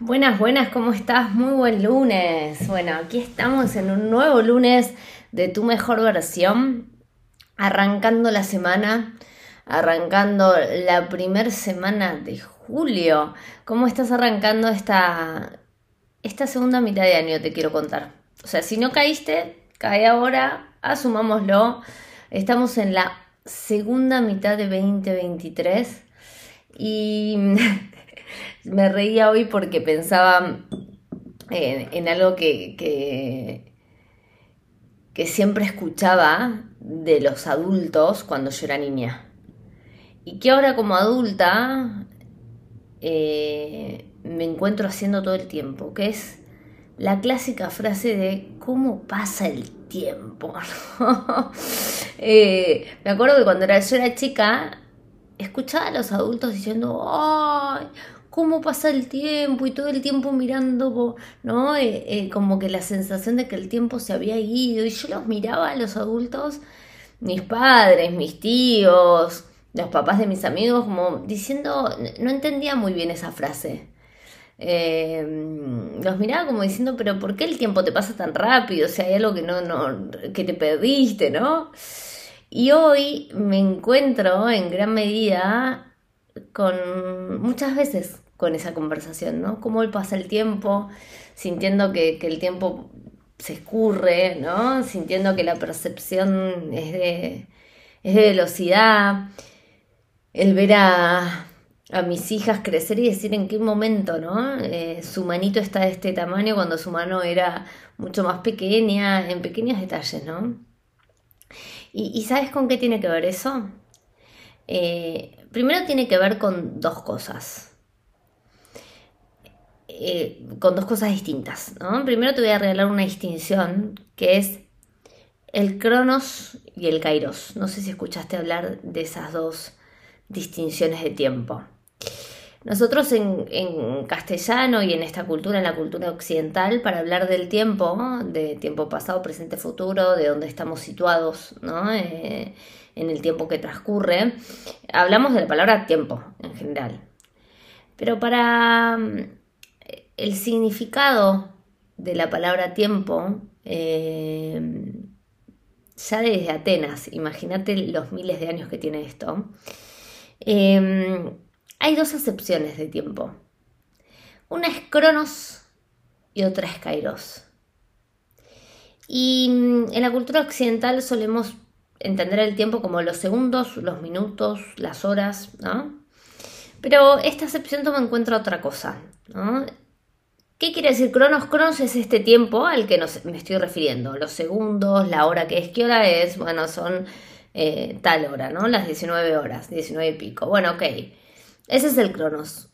Buenas, buenas, ¿cómo estás? Muy buen lunes. Bueno, aquí estamos en un nuevo lunes de tu mejor versión, arrancando la semana, arrancando la primera semana de julio. ¿Cómo estás arrancando esta, esta segunda mitad de año? Te quiero contar. O sea, si no caíste, cae ahora, asumámoslo. Estamos en la segunda mitad de 2023 y me reía hoy porque pensaba en, algo que, que, siempre escuchaba de los adultos cuando yo era niña. Y que ahora como adulta eh, me encuentro haciendo todo el tiempo, que es la clásica frase de cómo pasa el tiempo. Eh, me acuerdo que cuando era, yo era chica, escuchaba a los adultos diciendo, ¡ay! Cómo pasa el tiempo y todo el tiempo mirando, ¿no? Eh, eh, como que la sensación de que el tiempo se había ido y yo los miraba a los adultos, mis padres, mis tíos, los papás de mis amigos, como diciendo, no entendía muy bien esa frase. Eh, los miraba como diciendo, pero ¿por qué el tiempo te pasa tan rápido? O sea, hay algo que no, no, que te perdiste, ¿no? Y hoy me encuentro en gran medida con muchas veces con esa conversación, ¿no? Cómo pasa el tiempo, sintiendo que, el tiempo se escurre, ¿no? Sintiendo que la percepción es de, es de velocidad, el ver a, mis hijas crecer y decir en qué momento, ¿no? Eh, su manito está de este tamaño cuando su mano era mucho más pequeña, en pequeños detalles, ¿no? ¿Y, sabes con qué tiene que ver eso? Eh, primero tiene que ver con dos cosas. Eh, con dos cosas distintas. Primero te voy a regalar una distinción que es el Cronos y el Kairos. No sé si escuchaste hablar de esas dos distinciones de tiempo. Nosotros en, castellano y en esta cultura, en la cultura occidental, para hablar del tiempo, de tiempo pasado, presente, futuro, de dónde estamos situados eh, en el tiempo que transcurre, hablamos de la palabra tiempo en general. Pero para el significado de la palabra tiempo, eh, ya desde Atenas, imagínate los miles de años que tiene esto, eh, hay dos acepciones de tiempo. Una es Cronos y otra es Kairos. Y mm, en la cultura occidental solemos entender el tiempo como los segundos, los minutos, las horas, ¿no? Pero esta acepción toma en cuenta otra cosa, ¿no? ¿Qué quiere decir Cronos? Cronos es este tiempo al que me estoy refiriendo. Los segundos, la hora que es, ¿qué hora es? Bueno, son eh, tal hora, ¿no? Las 19 horas, 19 y pico. Bueno, ok. Ese es el Cronos.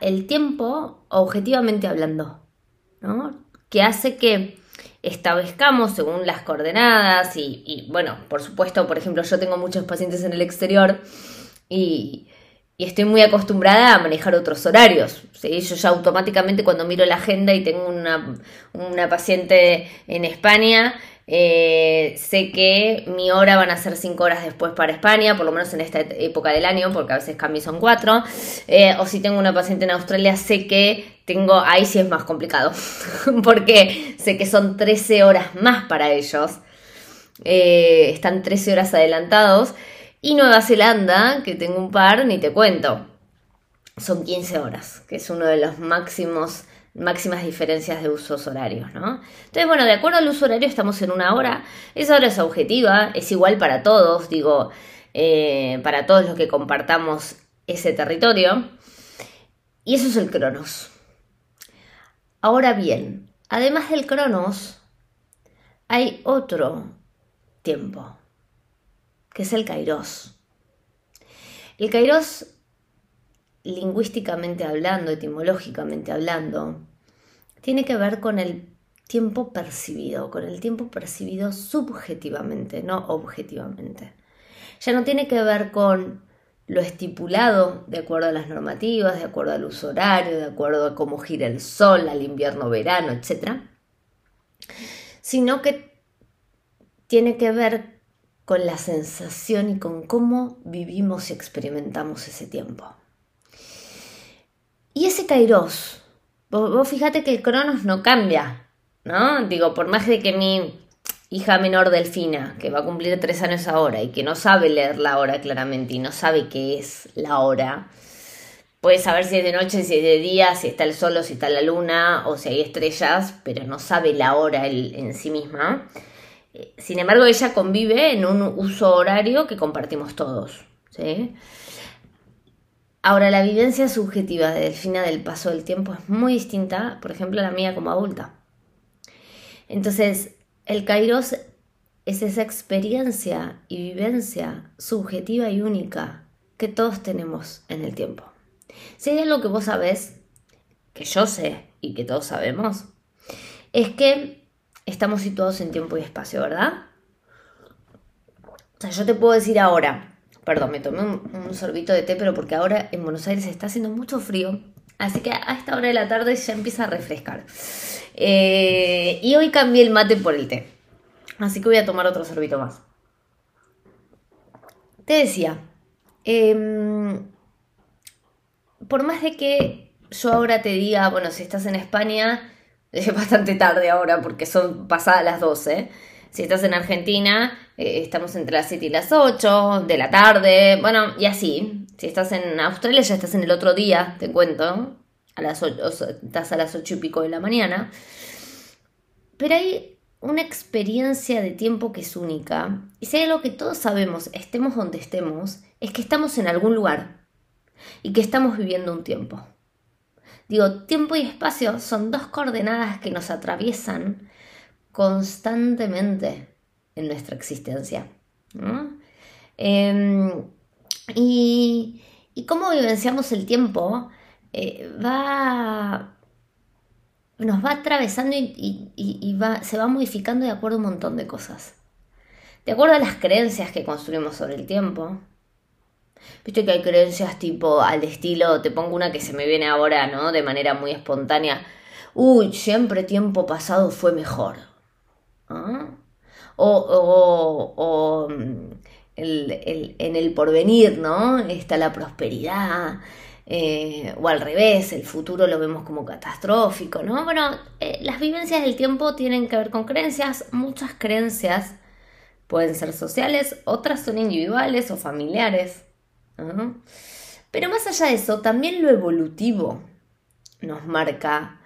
El tiempo, objetivamente hablando, ¿no? Que hace que establezcamos según las coordenadas y, bueno, por supuesto, por ejemplo, yo tengo muchos pacientes en el exterior y y estoy muy acostumbrada a manejar otros horarios. Yo ya automáticamente cuando miro la agenda y tengo una, paciente en España, eh, sé que mi hora van a ser cinco horas después para España, por lo menos en esta época del año, porque a veces cambio son cuatro. Eh, o si tengo una paciente en Australia, sé que tengo, ahí sí es más complicado, porque sé que son 13 horas más para ellos. Eh, están 13 horas adelantados. Y Nueva Zelanda, que tengo un par, ni te cuento. Son 15 horas, que es uno de los máximos máximas diferencias de usos horarios, ¿no? Entonces, bueno, de acuerdo al uso horario estamos en una hora. Esa hora es objetiva, es igual para todos, digo, eh, para todos los que compartamos ese territorio. Y eso es el Cronos. Ahora bien, además del Cronos, hay otro tiempo que es el kairos. El kairos, lingüísticamente hablando, etimológicamente hablando, tiene que ver con el tiempo percibido, con el tiempo percibido subjetivamente, no objetivamente. Ya no tiene que ver con lo estipulado de acuerdo a las normativas, de acuerdo al uso horario, de acuerdo a cómo gira el sol, al invierno, verano, etc. Sino que tiene que ver con la sensación y con cómo vivimos y experimentamos ese tiempo. Y ese kairos vos, fíjate que el cronos no cambia, ¿no? Digo, por más de que mi hija menor Delfina, que va a cumplir tres años ahora y que no sabe leer la hora claramente y no sabe qué es la hora, puede saber si es de noche, si es de día, si está el sol o si está la luna o si hay estrellas, pero no sabe la hora en sí misma. Sin embargo, ella convive en un uso horario que compartimos todos. ¿sí? Ahora, la vivencia subjetiva de Delfina del paso del tiempo es muy distinta, por ejemplo, a la mía como adulta. Entonces, el Kairos es esa experiencia y vivencia subjetiva y única que todos tenemos en el tiempo. Si hay algo que vos sabés, que yo sé y que todos sabemos, es que estamos situados en tiempo y espacio, ¿verdad? O sea, yo te puedo decir ahora, Perdón, me tomé un, sorbito de té, pero porque ahora en Buenos Aires está haciendo mucho frío. Así que a esta hora de la tarde ya empieza a refrescar. Eh, y hoy cambié el mate por el té. Así que voy a tomar otro sorbito más. Te decía, em, por más de que yo ahora te diga, bueno, si estás en España, es bastante tarde ahora porque son pasadas las 12. Si estás en Argentina, eh, estamos entre las 7 y las 8 de la tarde, bueno, y así. Si estás en Australia, ya estás en el otro día, te cuento. A las 8, estás a las 8 y pico de la mañana. Pero hay una experiencia de tiempo que es única. Y si hay algo que todos sabemos, estemos donde estemos, es que estamos en algún lugar y que estamos viviendo un tiempo. Digo, tiempo y espacio son dos coordenadas que nos atraviesan constantemente en nuestra existencia. Em, y, cómo vivenciamos el tiempo eh, va, nos va atravesando y, se va modificando de acuerdo a un montón de cosas. De acuerdo a las creencias que construimos sobre el tiempo. Viste que hay creencias tipo al estilo, te pongo una que se me viene ahora, ¿no? De manera muy espontánea. Uy, siempre tiempo pasado fue mejor ¿Ah? O, mm, en el porvenir, ¿no? Está la prosperidad, eh, o al revés, el futuro lo vemos como catastrófico, ¿no? Bueno, eh, las vivencias del tiempo tienen que ver con creencias, muchas creencias pueden ser sociales, otras son individuales o familiares. Pero más allá de eso, también lo evolutivo nos marca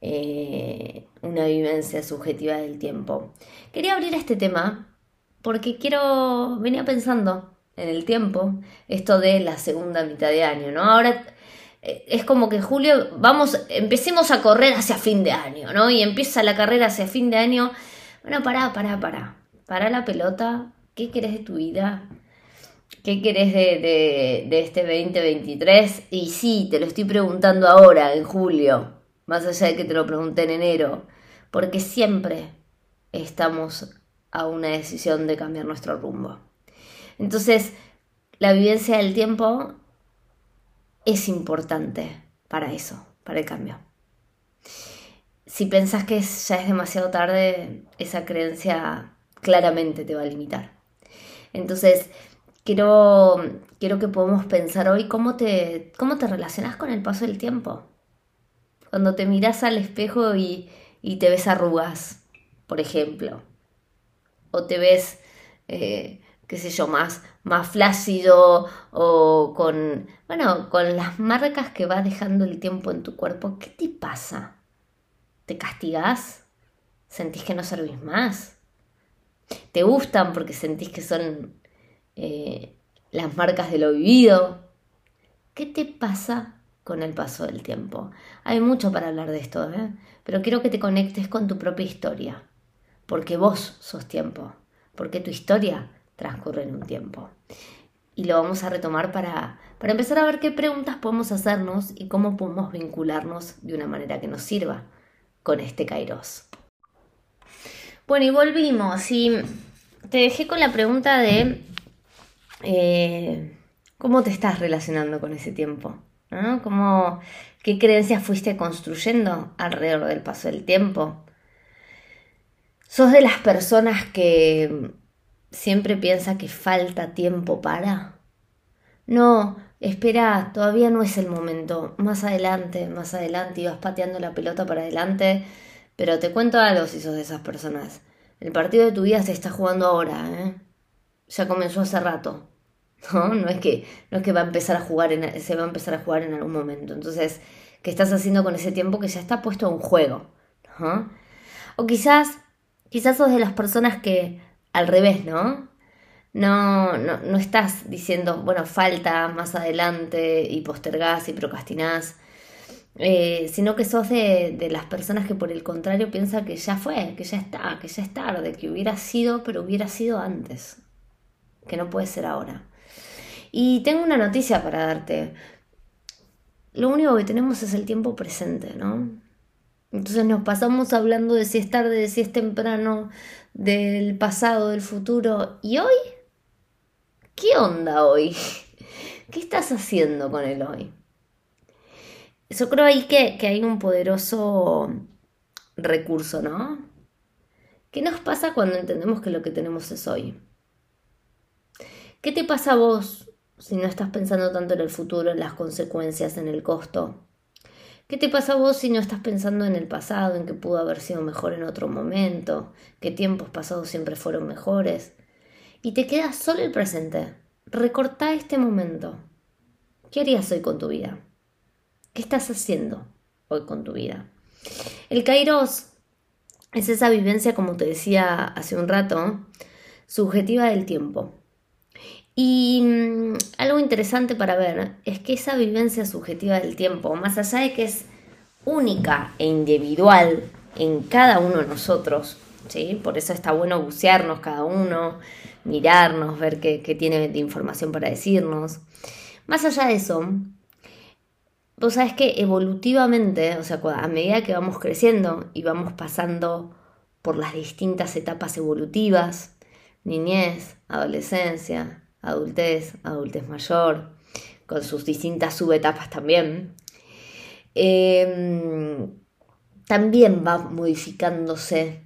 eh, una vivencia subjetiva del tiempo. Quería abrir este tema porque quiero, venía pensando en el tiempo, esto de la segunda mitad de año, ¿no? Ahora eh, es como que julio, vamos, empecemos a correr hacia fin de año, ¿no? Y empieza la carrera hacia fin de año. Bueno, pará, pará, pará. Pará la pelota. ¿Qué querés de tu vida? ¿Qué querés de, de, de este 2023? Y sí, te lo estoy preguntando ahora, en julio más allá de que te lo pregunté en enero, porque siempre estamos a una decisión de cambiar nuestro rumbo. Entonces, la vivencia del tiempo es importante para eso, para el cambio. Si pensás que ya es demasiado tarde, esa creencia claramente te va a limitar. Entonces, quiero, quiero que podamos pensar hoy cómo te, cómo te relacionas con el paso del tiempo cuando te miras al espejo y, te ves arrugas, por ejemplo, o te ves, eh, qué sé yo, más, más flácido o con, bueno, con las marcas que va dejando el tiempo en tu cuerpo, ¿qué te pasa? ¿Te castigas? ¿Sentís que no servís más? ¿Te gustan porque sentís que son eh, las marcas de lo vivido? ¿Qué te pasa con el paso del tiempo. Hay mucho para hablar de esto, ¿eh? pero quiero que te conectes con tu propia historia, porque vos sos tiempo, porque tu historia transcurre en un tiempo. Y lo vamos a retomar para, para empezar a ver qué preguntas podemos hacernos y cómo podemos vincularnos de una manera que nos sirva con este Kairos. Bueno, y volvimos. Y te dejé con la pregunta de eh, cómo te estás relacionando con ese tiempo. ¿Qué creencias fuiste construyendo alrededor del paso del tiempo? ¿Sos de las personas que siempre piensa que falta tiempo para? no, espera, todavía no es el momento, más adelante, más adelante, y vas pateando la pelota para adelante, pero te cuento algo si sos de esas personas. El partido de tu vida se está jugando ahora, ¿eh? Ya comenzó hace rato. ¿No? Es que, no es que va a empezar a jugar en, se va a empezar a jugar en algún momento. Entonces, ¿qué estás haciendo con ese tiempo que ya está puesto en juego? O quizás, quizás sos de las personas que al revés, ¿no? No, no, no estás diciendo, bueno, falta más adelante y postergás y procrastinás, eh, sino que sos de, de, las personas que por el contrario piensan que ya fue, que ya está, que ya es tarde, que hubiera sido, pero hubiera sido antes, que no puede ser ahora. Y tengo una noticia para darte. Lo único que tenemos es el tiempo presente, ¿no? Entonces nos pasamos hablando de si es tarde, de si es temprano, del pasado, del futuro. ¿Y hoy? ¿Qué onda hoy? ¿Qué estás haciendo con el hoy? Yo creo ahí que, que hay un poderoso recurso, ¿no? ¿Qué nos pasa cuando entendemos que lo que tenemos es hoy? ¿Qué te pasa a vos si no estás pensando tanto en el futuro, en las consecuencias, en el costo? ¿Qué te pasa a vos si no estás pensando en el pasado, en que pudo haber sido mejor en otro momento, que tiempos pasados siempre fueron mejores? Y te queda solo el presente. Recorta este momento. ¿Qué harías hoy con tu vida? ¿Qué estás haciendo hoy con tu vida? El Kairos es esa vivencia, como te decía hace un rato, subjetiva del tiempo. Y mm, algo interesante para ver es que esa vivencia subjetiva del tiempo, más allá de que es única e individual en cada uno de nosotros, ¿sí? por eso está bueno bucearnos cada uno, mirarnos, ver qué, qué tiene de información para decirnos. Más allá de eso, vos sabés que evolutivamente, o sea, a medida que vamos creciendo y vamos pasando por las distintas etapas evolutivas, niñez, adolescencia, adultez, adultez mayor, con sus distintas subetapas también, em, también va modificándose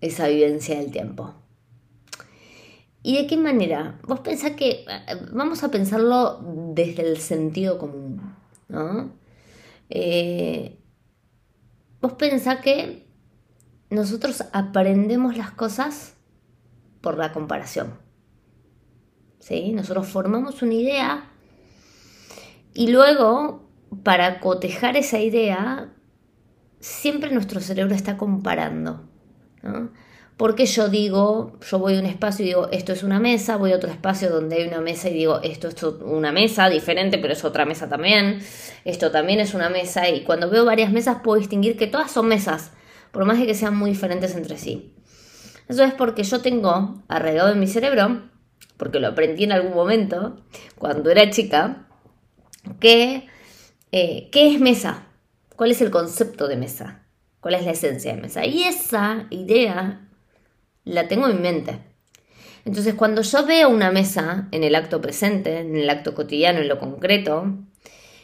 esa vivencia del tiempo. ¿Y de qué manera? Vos pensás que, vamos a pensarlo desde el sentido común, ¿no? Eh, vos pensás que nosotros aprendemos las cosas por la comparación. Nosotros formamos una idea y luego, para cotejar esa idea, siempre nuestro cerebro está comparando. Porque yo digo, yo voy a un espacio y digo, esto es una mesa, voy a otro espacio donde hay una mesa y digo, esto es una mesa diferente, pero es otra mesa también, esto también es una mesa, y cuando veo varias mesas puedo distinguir que todas son mesas, por más de que sean muy diferentes entre sí. Eso es porque yo tengo alrededor de mi cerebro porque lo aprendí en algún momento, cuando era chica, que eh, ¿qué es mesa? ¿Cuál es el concepto de mesa? ¿Cuál es la esencia de mesa? Y esa idea la tengo en mente. Entonces, cuando yo veo una mesa en el acto presente, en el acto cotidiano, en lo concreto,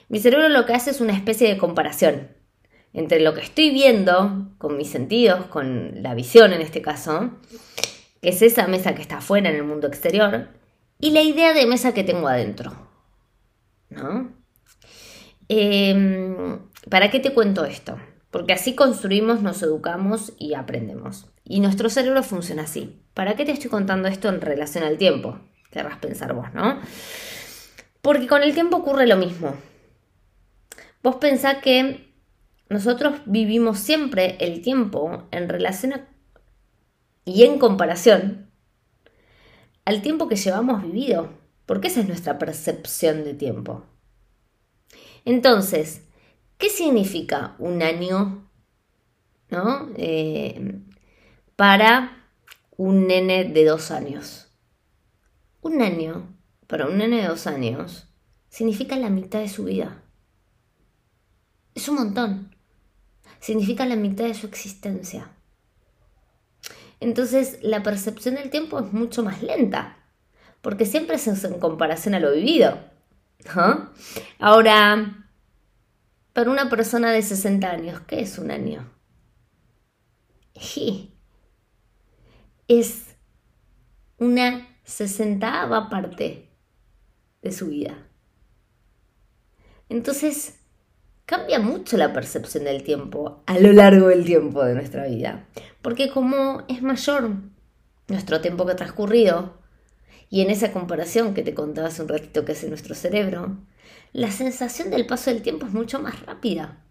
mi cerebro lo que hace es una especie de comparación entre lo que estoy viendo con mis sentidos, con la visión en este caso, es esa mesa que está afuera en el mundo exterior, y la idea de mesa que tengo adentro. ¿No? Em, ¿Para qué te cuento esto? Porque así construimos, nos educamos y aprendemos. Y nuestro cerebro funciona así. ¿Para qué te estoy contando esto en relación al tiempo? Querrás pensar vos, ¿no? Porque con el tiempo ocurre lo mismo. Vos pensás que nosotros vivimos siempre el tiempo en relación a y en comparación al tiempo que llevamos vivido, porque esa es nuestra percepción de tiempo. Entonces, ¿qué significa un año ¿no? Eh, para un nene de dos años? Un año para un nene de dos años significa la mitad de su vida. Es un montón. Significa la mitad de su existencia. Entonces la percepción del tiempo es mucho más lenta, porque siempre es en comparación a lo vivido. Ahora, para una persona de 60 años, ¿qué es un año? Es una sesentava parte de su vida. Entonces, cambia mucho la percepción del tiempo a lo largo del tiempo de nuestra vida. Porque como es mayor nuestro tiempo que ha transcurrido, y en esa comparación que te contaba hace un ratito que hace nuestro cerebro, la sensación del paso del tiempo es mucho más rápida.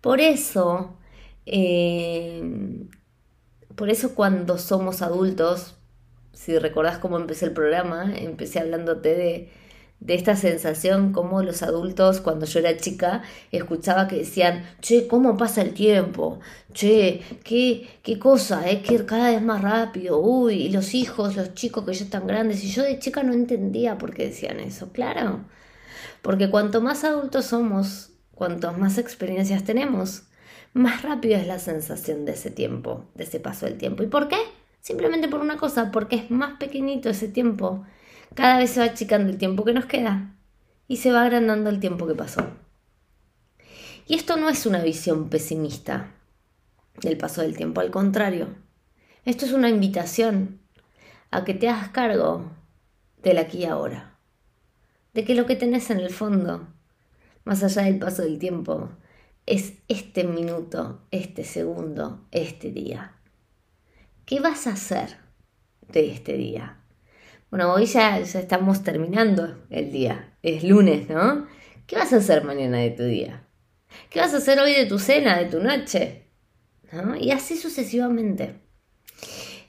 Por eso, eh, por eso cuando somos adultos, si recordás cómo empecé el programa, empecé hablándote de, de esta sensación como los adultos cuando yo era chica escuchaba que decían, che, ¿cómo pasa el tiempo? Che, qué, qué cosa, es que cada vez más rápido, uy, y los hijos, los chicos que ya están grandes, y yo de chica no entendía por qué decían eso, claro, porque cuanto más adultos somos, cuanto más experiencias tenemos, más rápido es la sensación de ese tiempo, de ese paso del tiempo. ¿Y por qué? Simplemente por una cosa, porque es más pequeñito ese tiempo cada vez se va achicando el tiempo que nos queda y se va agrandando el tiempo que pasó. Y esto no es una visión pesimista del paso del tiempo, al contrario, esto es una invitación a que te hagas cargo del aquí y ahora, de que lo que tenés en el fondo, más allá del paso del tiempo, es este minuto, este segundo, este día. ¿Qué vas a hacer de este día? Bueno, hoy ya, estamos terminando el día, es lunes, ¿no? ¿Qué vas a hacer mañana de tu día? ¿Qué vas a hacer hoy de tu cena, de tu noche? ¿No? Y así sucesivamente.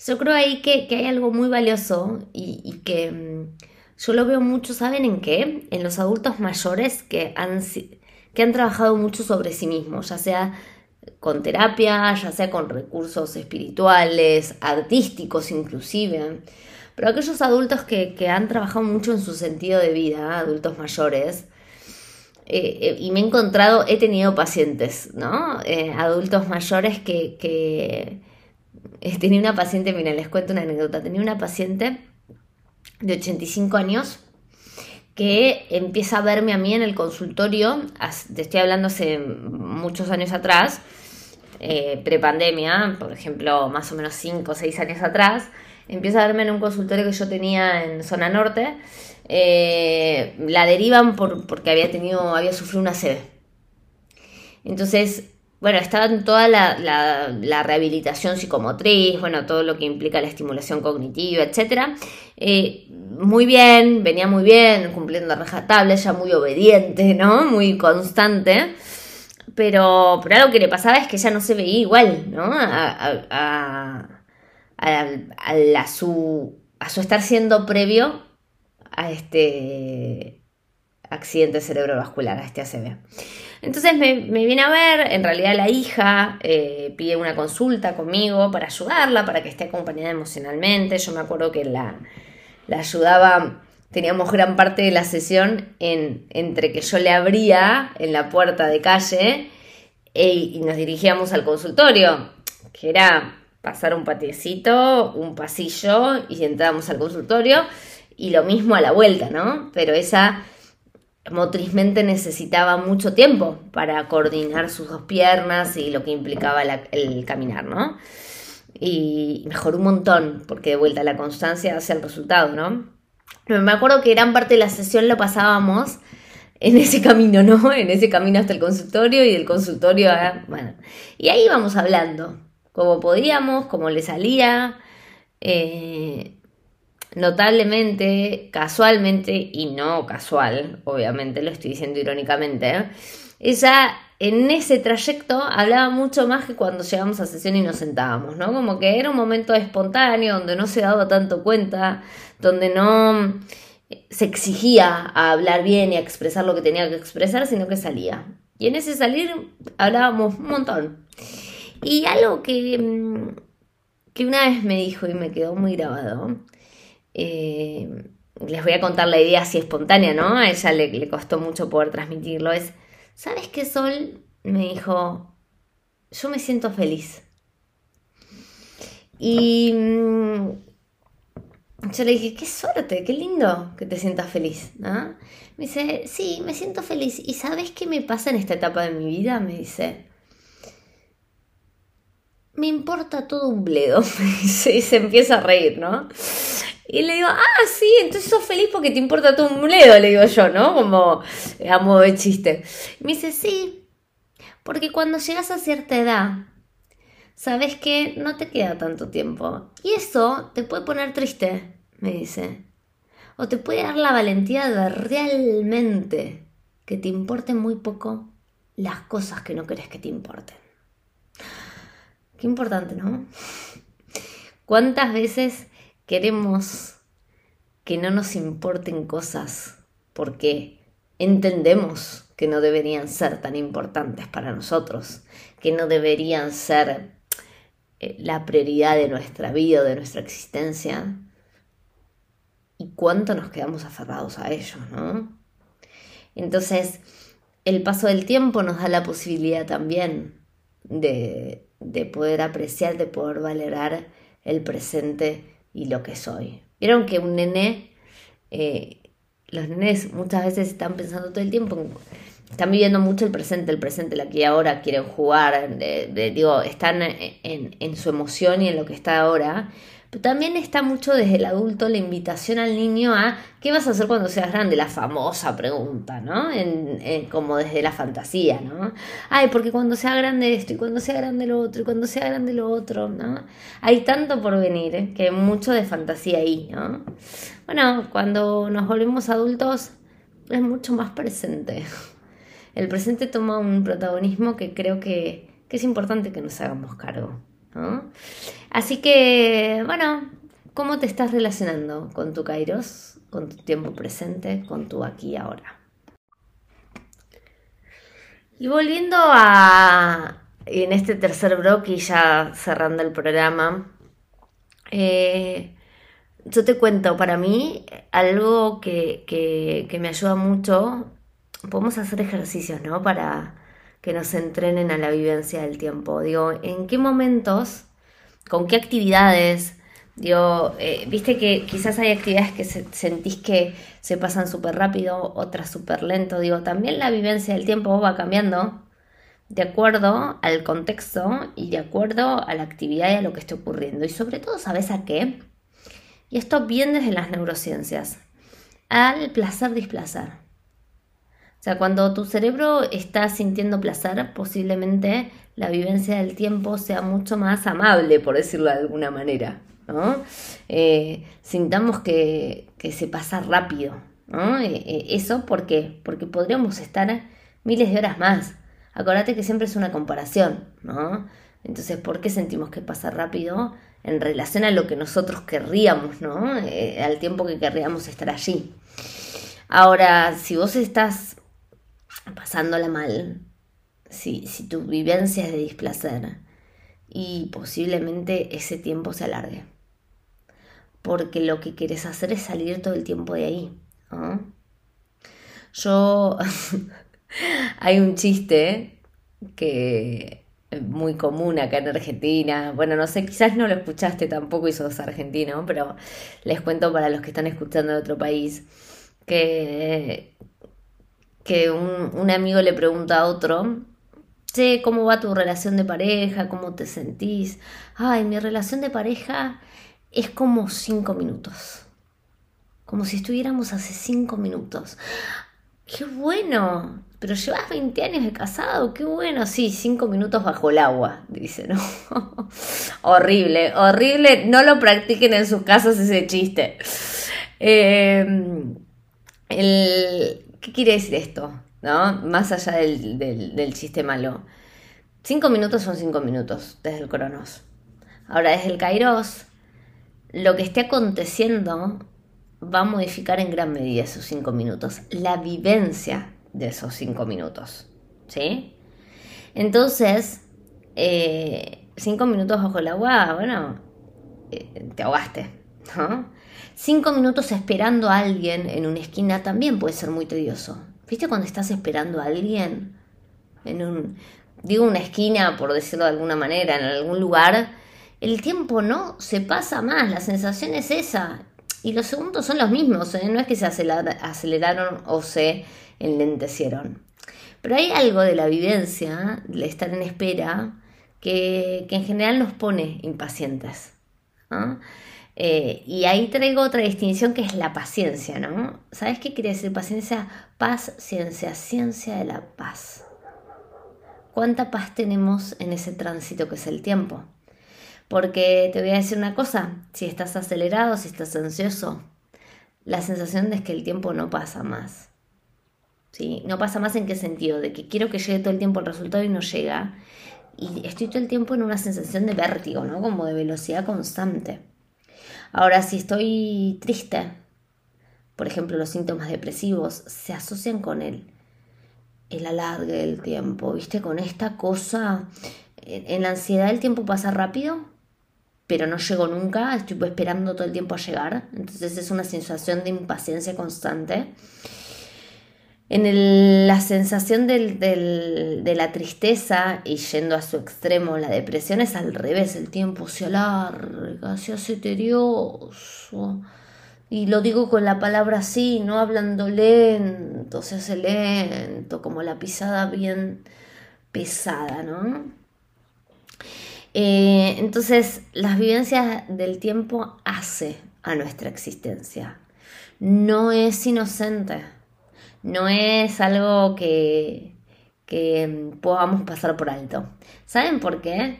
Yo creo ahí que, hay algo muy valioso y, que mm, yo lo veo mucho, ¿saben en qué? En los adultos mayores que han, que han trabajado mucho sobre sí mismos, ya sea con terapia, ya sea con recursos espirituales, artísticos inclusive. Pero aquellos adultos que, han trabajado mucho en su sentido de vida, adultos mayores, eh, eh, y me he encontrado, he tenido pacientes, ¿no? Eh, adultos mayores que, que tenía una paciente, mira, les cuento una anécdota, tenía una paciente de 85 años que empieza a verme a mí en el consultorio, te estoy hablando hace muchos años atrás, prepandemia, por ejemplo, más o menos 5 o 6 años atrás, empieza a verme en un consultorio que yo tenía en zona norte. Eh, la derivan por, porque había tenido, había sufrido una sed. Entonces, bueno, estaba en toda la, rehabilitación psicomotriz, bueno, todo lo que implica la estimulación cognitiva, etc. Eh, muy bien, venía muy bien, cumpliendo rajatabla, ya muy obediente, ¿no? Muy constante. Pero, pero algo que le pasaba es que ya no se veía igual, ¿no? a, a su estar siendo previo a este accidente cerebrovascular, a este ACV. Entonces me, viene a ver, en realidad la hija eh, pide una consulta conmigo para ayudarla, para que esté acompañada emocionalmente. Yo me acuerdo que la, ayudaba, teníamos gran parte de la sesión en, entre que yo le abría en la puerta de calle y nos dirigíamos al consultorio, que era pasar un patiecito, un pasillo y entrábamos al consultorio y lo mismo a la vuelta, ¿no? Pero esa motrizmente necesitaba mucho tiempo para coordinar sus dos piernas y lo que implicaba el caminar, ¿no? Y mejoró un montón, porque de vuelta la constancia hace el resultado, ¿no? Me acuerdo que gran parte de la sesión lo pasábamos en ese camino, ¿no? En ese camino hasta el consultorio y del consultorio. Bueno, y ahí vamos hablando, como podíamos, como le salía. Eh, notablemente, casualmente, y no casual, obviamente, lo estoy diciendo irónicamente, ¿eh? ella en ese trayecto hablaba mucho más que cuando llegamos a sesión y nos sentábamos, ¿no? Como que era un momento espontáneo, donde no se daba tanto cuenta, donde no se exigía a hablar bien y a expresar lo que tenía que expresar, sino que salía. Y en ese salir hablábamos un montón. Y algo que, mm, que una vez me dijo y me quedó muy grabado, eh, les voy a contar la idea así espontánea, ¿no? A ella le, costó mucho poder transmitirlo, es, ¿sabes qué, Sol? Me dijo, yo me siento feliz. Y mm, yo le dije, qué suerte, qué lindo que te sientas feliz. ¿no? Me dice, sí, me siento feliz. ¿Y sabes qué me pasa en esta etapa de mi vida? Me dice, me importa todo un bledo. y se empieza a reír, ¿no? Y le digo, ah, sí, entonces sos feliz porque te importa todo un bledo, le digo yo, ¿no? Como a modo de chiste. Y me dice, sí, porque cuando llegas a cierta edad, sabes que no te queda tanto tiempo. Y eso te puede poner triste, me dice. O te puede dar la valentía de realmente que te importen muy poco las cosas que no querés que te importen. Qué importante, ¿no? ¿Cuántas veces queremos que no nos importen cosas porque entendemos que no deberían ser tan importantes para nosotros, que no deberían ser eh, la prioridad de nuestra vida o de nuestra existencia? ¿Y cuánto nos quedamos aferrados a ellos, no? Entonces, el paso del tiempo nos da la posibilidad también de, de poder apreciar, de poder valorar el presente y lo que soy. Vieron que un nene, eh, los nenes muchas veces están pensando todo el tiempo, están viviendo mucho el presente, el presente, el aquí y ahora, quieren jugar, digo, están en, en, su emoción y en lo que está ahora, pero también está mucho desde el adulto la invitación al niño a ¿qué vas a hacer cuando seas grande? La famosa pregunta, ¿no? En, como desde la fantasía, ¿no? Ay, porque cuando sea grande esto y cuando sea grande lo otro y cuando sea grande lo otro, ¿no? Hay tanto por venir ¿eh? que mucho de fantasía ahí, ¿no? Bueno, cuando nos volvemos adultos es mucho más presente. El presente toma un protagonismo que creo que es importante que nos hagamos cargo. Así que, bueno, ¿cómo te estás relacionando con tu Kairos, con tu tiempo presente, con tu aquí y ahora? Y volviendo a, en este tercer bloque y ya cerrando el programa, eh, yo te cuento, para mí, algo que, que, me ayuda mucho, podemos hacer ejercicios, ¿no? Para, que nos entrenen a la vivencia del tiempo. Digo, ¿en qué momentos, con qué actividades? Digo, eh, viste que quizás hay actividades que sentís que se pasan súper rápido, otras súper lento. Digo, también la vivencia del tiempo va cambiando de acuerdo al contexto y de acuerdo a la actividad y a lo que esté ocurriendo. Y sobre todo, ¿sabes a qué? Y esto viene desde las neurociencias. Al placer-displacer. O sea, cuando tu cerebro está sintiendo placer, posiblemente la vivencia del tiempo sea mucho más amable, por decirlo de alguna manera. ¿no? Eh, sintamos que, se pasa rápido. ¿no? Eh, eh, eso ¿por qué? porque podríamos estar miles de horas más. Acordate que siempre es una comparación, ¿no? Entonces, ¿por qué sentimos que pasa rápido en relación a lo que nosotros querríamos, ¿no? al tiempo que querríamos estar allí. Ahora, si vos estás pasándola mal, si, si tu vivencia es de displacer y posiblemente ese tiempo se alargue. Porque lo que quieres hacer es salir todo el tiempo de ahí. Yo, hay un chiste que es muy común acá en Argentina. Bueno, no sé, quizás no lo escuchaste tampoco y sos argentino, pero les cuento para los que están escuchando de otro país que que un, amigo le pregunta a otro, sé ¿cómo va tu relación de pareja? ¿Cómo te sentís? Ay, mi relación de pareja es como cinco minutos. Como si estuviéramos hace cinco minutos. ¡Qué bueno! Pero llevas 20 años de casado, qué bueno. Sí, cinco minutos bajo el agua, dice, ¿no? horrible, horrible. No lo practiquen en sus casas ese chiste. Eh, el, ¿Qué quiere decir esto? ¿No? Más allá del, del, chiste malo. Cinco minutos son cinco minutos desde el cronos. Ahora, desde el kairos, lo que esté aconteciendo va a modificar en gran medida esos cinco minutos. La vivencia de esos cinco minutos. ¿Sí? Entonces, eh, cinco minutos bajo el agua, bueno, eh, te ahogaste, ¿no? Cinco minutos esperando a alguien en una esquina también puede ser muy tedioso. ¿Viste cuando estás esperando a alguien? En un, digo una esquina, por decirlo de alguna manera, en algún lugar. El tiempo no se pasa más, la sensación es esa. Y los segundos son los mismos, ¿eh? no es que se aceleraron o se enlentecieron. Pero hay algo de la vivencia, de estar en espera, que, en general nos pone impacientes. Eh, y ahí traigo otra distinción que es la paciencia, ¿no? ¿Sabes qué quiere decir paciencia? Paz, ciencia, ciencia de la paz. ¿Cuánta paz tenemos en ese tránsito que es el tiempo? Porque te voy a decir una cosa, si estás acelerado, si estás ansioso, la sensación es que el tiempo no pasa más. ¿Sí? No pasa más en qué sentido, de que quiero que llegue todo el tiempo el resultado y no llega. Y estoy todo el tiempo en una sensación de vértigo, ¿no? Como de velocidad constante. Ahora, si estoy triste, por ejemplo, los síntomas depresivos se asocian con el, el alargue del tiempo, ¿viste? Con esta cosa, en la ansiedad el tiempo pasa rápido, pero no llego nunca, estoy esperando todo el tiempo a llegar, entonces es una sensación de impaciencia constante. En la sensación de la tristeza y yendo a su extremo, la depresión es al revés, el tiempo se alarga, se hace tedioso. Y lo digo con la palabra así, no hablando lento, se hace lento, como la pisada bien pesada, ¿no? Eh, entonces, las vivencias del tiempo hace a nuestra existencia. No es inocente no es algo que, que podamos pasar por alto. ¿Saben por qué?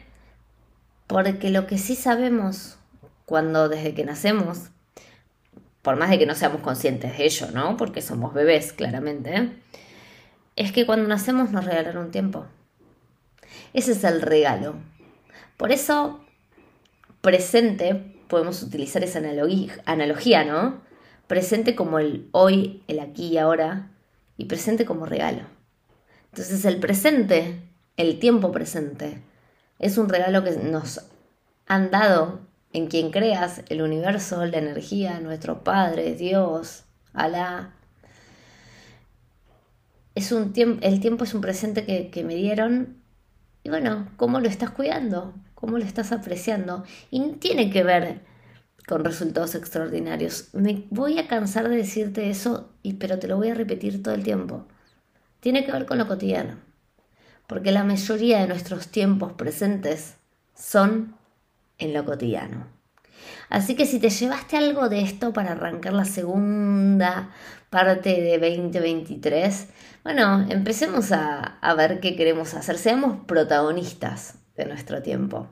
Porque lo que sí sabemos cuando desde que nacemos, por más de que no seamos conscientes de ello, ¿no? Porque somos bebés, claramente, es que cuando nacemos nos regalaron tiempo. Ese es el regalo. Por eso, presente, podemos utilizar esa analogía, ¿no? Presente como el hoy, el aquí y ahora, y presente como regalo. Entonces el presente, el tiempo presente, es un regalo que nos han dado en quien creas, el universo, la energía, nuestro Padre, Dios, Alá. Es un tiempo, el tiempo es un presente que, que me dieron y bueno, ¿cómo lo estás cuidando? ¿Cómo lo estás apreciando? Y tiene que ver con resultados extraordinarios. Me voy a cansar de decirte eso, y, pero te lo voy a repetir todo el tiempo. Tiene que ver con lo cotidiano, porque la mayoría de nuestros tiempos presentes son en lo cotidiano. Así que si te llevaste algo de esto para arrancar la segunda parte de 2023, bueno, empecemos a, a ver qué queremos hacer. Seamos protagonistas de nuestro tiempo.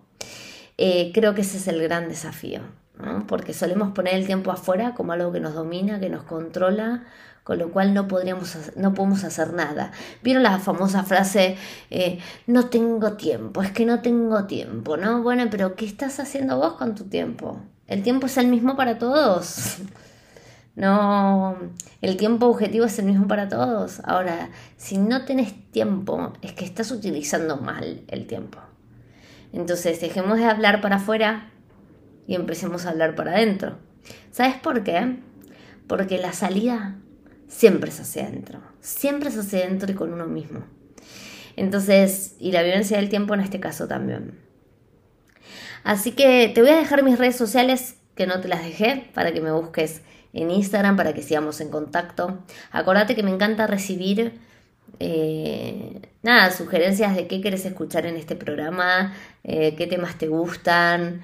Eh, creo que ese es el gran desafío porque solemos poner el tiempo afuera como algo que nos domina, que nos controla, con lo cual no, podríamos, no podemos hacer nada. ¿Vieron la famosa frase, eh, no tengo tiempo, es que no tengo tiempo, ¿no? Bueno, pero ¿qué estás haciendo vos con tu tiempo? El tiempo es el mismo para todos. No, el tiempo objetivo es el mismo para todos. Ahora, si no tenés tiempo, es que estás utilizando mal el tiempo. Entonces, dejemos de hablar para afuera y empecemos a hablar para adentro. ¿Sabes por qué? Porque la salida siempre es hacia adentro, siempre es hacia adentro y con uno mismo. Entonces, y la vivencia del tiempo en este caso también. Así que te voy a dejar mis redes sociales que no te las dejé para que me busques en Instagram para que sigamos en contacto. Acordate que me encanta recibir eh, nada, sugerencias de qué quieres escuchar en este programa, eh, qué temas te gustan,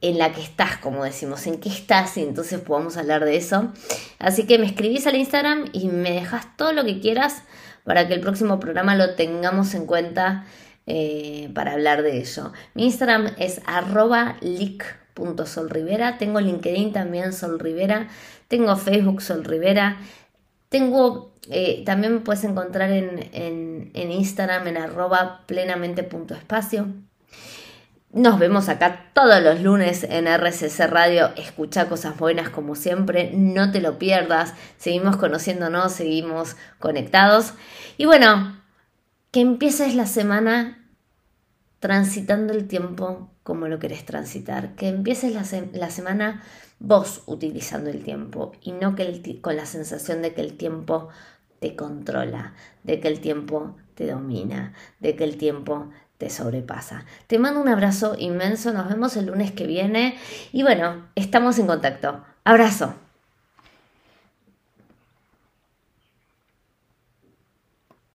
en la que estás, como decimos, en qué estás y entonces podamos hablar de eso. Así que me escribís al Instagram y me dejas todo lo que quieras para que el próximo programa lo tengamos en cuenta eh, para hablar de ello. Mi Instagram es arroba tengo LinkedIn también Sol Rivera, tengo Facebook Sol Rivera, tengo, eh, también me puedes encontrar en, en, en Instagram en arroba plenamente.espacio. Nos vemos acá todos los lunes en RCC Radio. Escucha cosas buenas como siempre. No te lo pierdas. Seguimos conociéndonos, seguimos conectados. Y bueno, que empieces la semana transitando el tiempo como lo querés transitar. Que empieces la, semana vos utilizando el tiempo y no que con la sensación de que el tiempo te controla, de que el tiempo te domina, de que el tiempo te sobrepasa. Te mando un abrazo inmenso, nos vemos el lunes que viene y bueno, estamos en contacto. Abrazo.